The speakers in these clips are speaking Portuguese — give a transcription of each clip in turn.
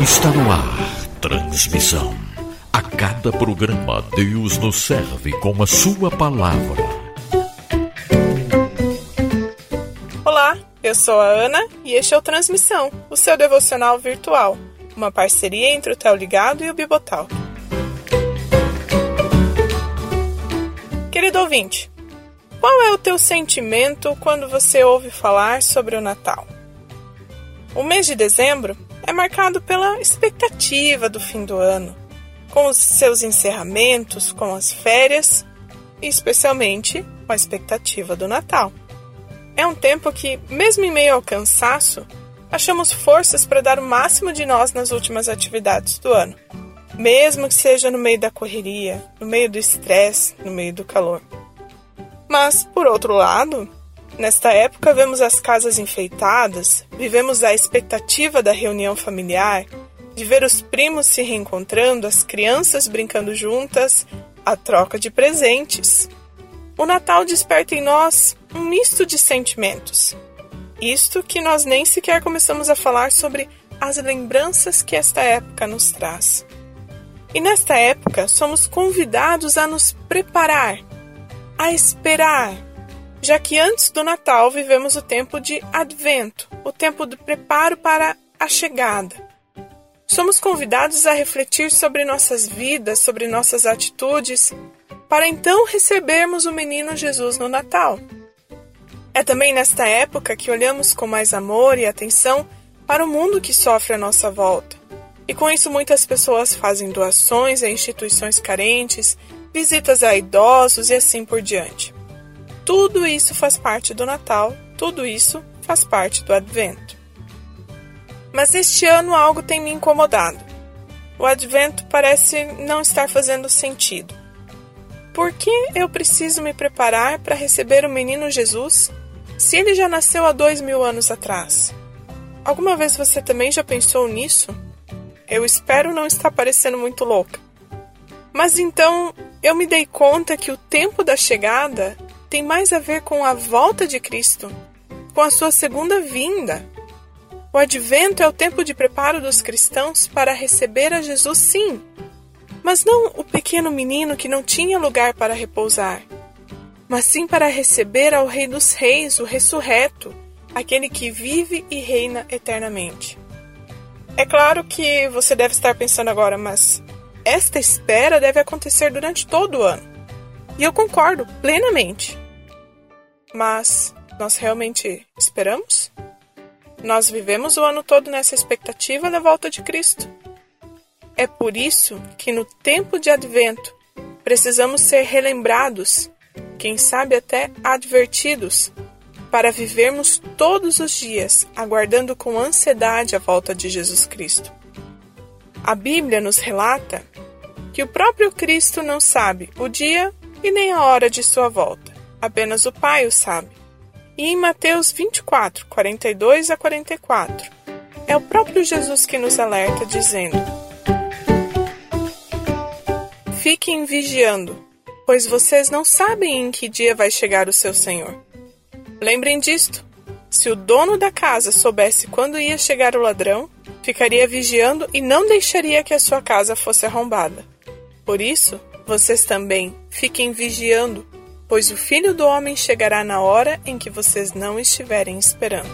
Está no ar. Transmissão. A cada programa, Deus nos serve com a sua palavra. Olá, eu sou a Ana e este é o Transmissão, o seu devocional virtual, uma parceria entre o Tel Ligado e o Bibotal. Querido ouvinte, qual é o teu sentimento quando você ouve falar sobre o Natal? O mês de dezembro é marcado pela expectativa do fim do ano, com os seus encerramentos, com as férias e especialmente com a expectativa do Natal. É um tempo que, mesmo em meio ao cansaço, achamos forças para dar o máximo de nós nas últimas atividades do ano, mesmo que seja no meio da correria, no meio do estresse, no meio do calor. Mas, por outro lado, nesta época vemos as casas enfeitadas, vivemos a expectativa da reunião familiar, de ver os primos se reencontrando, as crianças brincando juntas, a troca de presentes. O Natal desperta em nós um misto de sentimentos. Isto que nós nem sequer começamos a falar sobre as lembranças que esta época nos traz. E nesta época somos convidados a nos preparar a esperar, já que antes do Natal vivemos o tempo de Advento, o tempo do preparo para a chegada. Somos convidados a refletir sobre nossas vidas, sobre nossas atitudes, para então recebermos o menino Jesus no Natal. É também nesta época que olhamos com mais amor e atenção para o mundo que sofre à nossa volta. E com isso muitas pessoas fazem doações a instituições carentes, visitas a idosos e assim por diante. Tudo isso faz parte do Natal, tudo isso faz parte do Advento. Mas este ano algo tem me incomodado. O Advento parece não estar fazendo sentido. Por que eu preciso me preparar para receber o menino Jesus se ele já nasceu há dois mil anos atrás? Alguma vez você também já pensou nisso? Eu espero não estar parecendo muito louca. Mas então eu me dei conta que o tempo da chegada tem mais a ver com a volta de Cristo, com a sua segunda vinda. O advento é o tempo de preparo dos cristãos para receber a Jesus, sim, mas não o pequeno menino que não tinha lugar para repousar, mas sim para receber ao Rei dos Reis, o ressurreto, aquele que vive e reina eternamente. É claro que você deve estar pensando agora, mas esta espera deve acontecer durante todo o ano. E eu concordo plenamente. Mas nós realmente esperamos? Nós vivemos o ano todo nessa expectativa da volta de Cristo. É por isso que no tempo de advento precisamos ser relembrados, quem sabe até advertidos, para vivermos todos os dias aguardando com ansiedade a volta de Jesus Cristo. A Bíblia nos relata que o próprio Cristo não sabe o dia e nem a hora de sua volta, apenas o Pai o sabe. E em Mateus 24, 42 a 44, é o próprio Jesus que nos alerta, dizendo: Fiquem vigiando, pois vocês não sabem em que dia vai chegar o seu Senhor. Lembrem disto: se o dono da casa soubesse quando ia chegar o ladrão, ficaria vigiando e não deixaria que a sua casa fosse arrombada. Por isso, vocês também fiquem vigiando, pois o filho do homem chegará na hora em que vocês não estiverem esperando.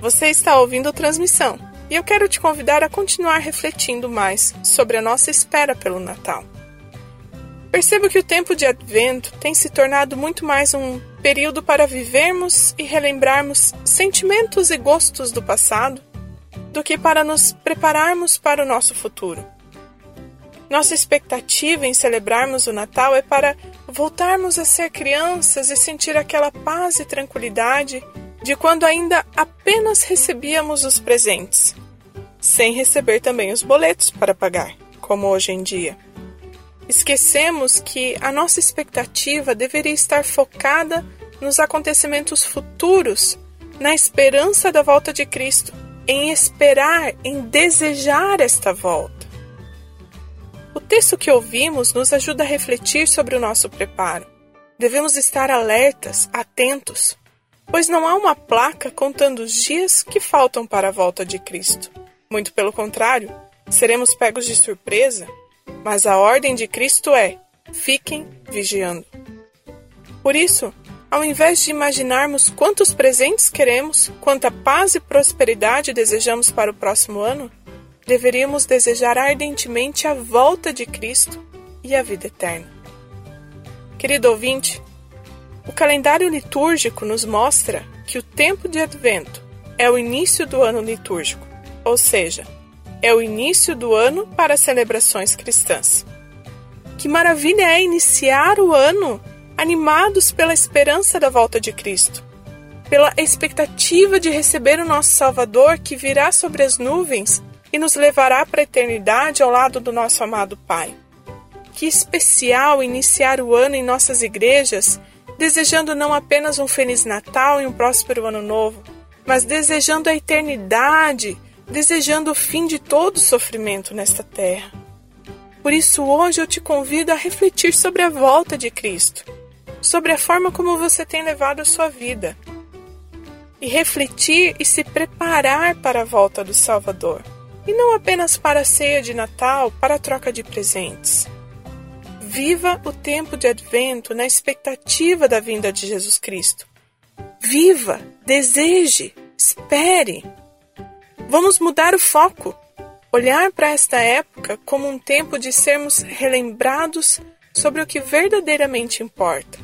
Você está ouvindo a transmissão e eu quero te convidar a continuar refletindo mais sobre a nossa espera pelo Natal. Percebo que o tempo de Advento tem se tornado muito mais um período para vivermos e relembrarmos sentimentos e gostos do passado do que para nos prepararmos para o nosso futuro. Nossa expectativa em celebrarmos o Natal é para voltarmos a ser crianças e sentir aquela paz e tranquilidade de quando ainda apenas recebíamos os presentes, sem receber também os boletos para pagar, como hoje em dia. Esquecemos que a nossa expectativa deveria estar focada nos acontecimentos futuros, na esperança da volta de Cristo em esperar, em desejar esta volta. O texto que ouvimos nos ajuda a refletir sobre o nosso preparo. Devemos estar alertas, atentos, pois não há uma placa contando os dias que faltam para a volta de Cristo. Muito pelo contrário, seremos pegos de surpresa, mas a ordem de Cristo é: fiquem vigiando. Por isso, ao invés de imaginarmos quantos presentes queremos, quanta paz e prosperidade desejamos para o próximo ano, deveríamos desejar ardentemente a volta de Cristo e a vida eterna. Querido ouvinte, o calendário litúrgico nos mostra que o tempo de Advento é o início do ano litúrgico, ou seja, é o início do ano para celebrações cristãs. Que maravilha é iniciar o ano animados pela esperança da volta de Cristo, pela expectativa de receber o nosso Salvador que virá sobre as nuvens e nos levará para a eternidade ao lado do nosso amado Pai. Que especial iniciar o ano em nossas igrejas desejando não apenas um Feliz Natal e um próspero Ano Novo, mas desejando a eternidade, desejando o fim de todo sofrimento nesta terra. Por isso, hoje eu te convido a refletir sobre a volta de Cristo, sobre a forma como você tem levado a sua vida, e refletir e se preparar para a volta do Salvador, e não apenas para a ceia de Natal, para a troca de presentes. Viva o tempo de advento na expectativa da vinda de Jesus Cristo. Viva, deseje, espere. Vamos mudar o foco. Olhar para esta época como um tempo de sermos relembrados sobre o que verdadeiramente importa,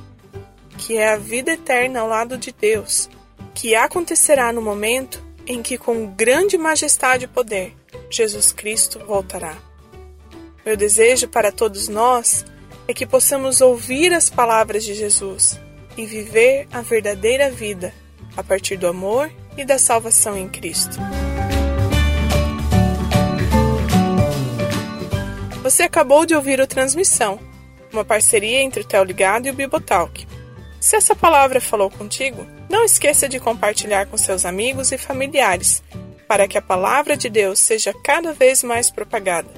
que é a vida eterna ao lado de Deus, que acontecerá no momento em que, com grande majestade e poder, Jesus Cristo voltará. Meu desejo para todos nós é que possamos ouvir as palavras de Jesus e viver a verdadeira vida a partir do amor e da salvação em Cristo. Você acabou de ouvir o Transmissão, uma parceria entre o Teoligado e o Bibotalk. Se essa palavra falou contigo, não esqueça de compartilhar com seus amigos e familiares, para que a palavra de Deus seja cada vez mais propagada.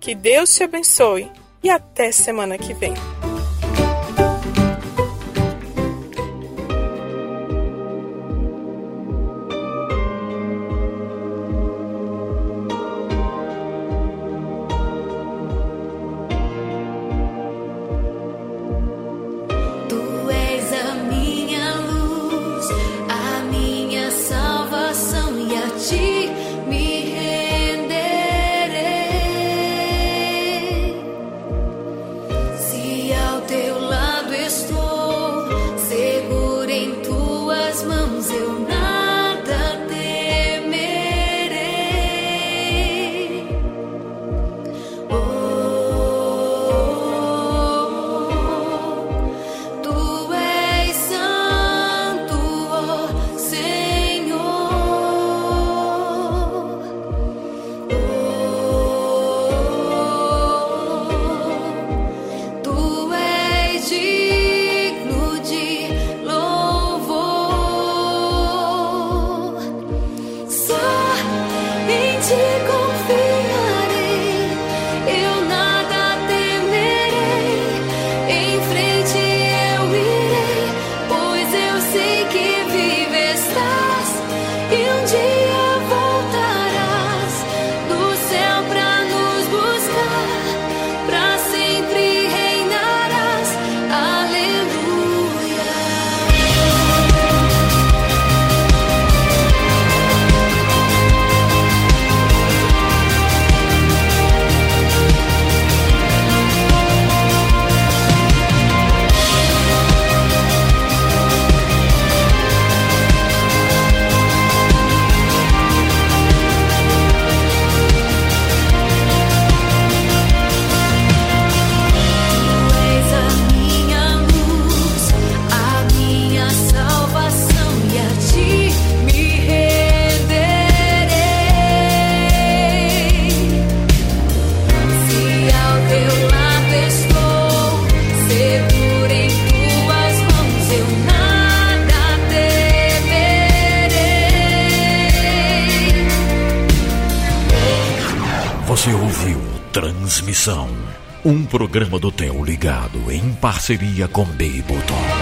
Que Deus te abençoe e até semana que vem. Transmissão. Um programa do Theo ligado em parceria com Beiboton.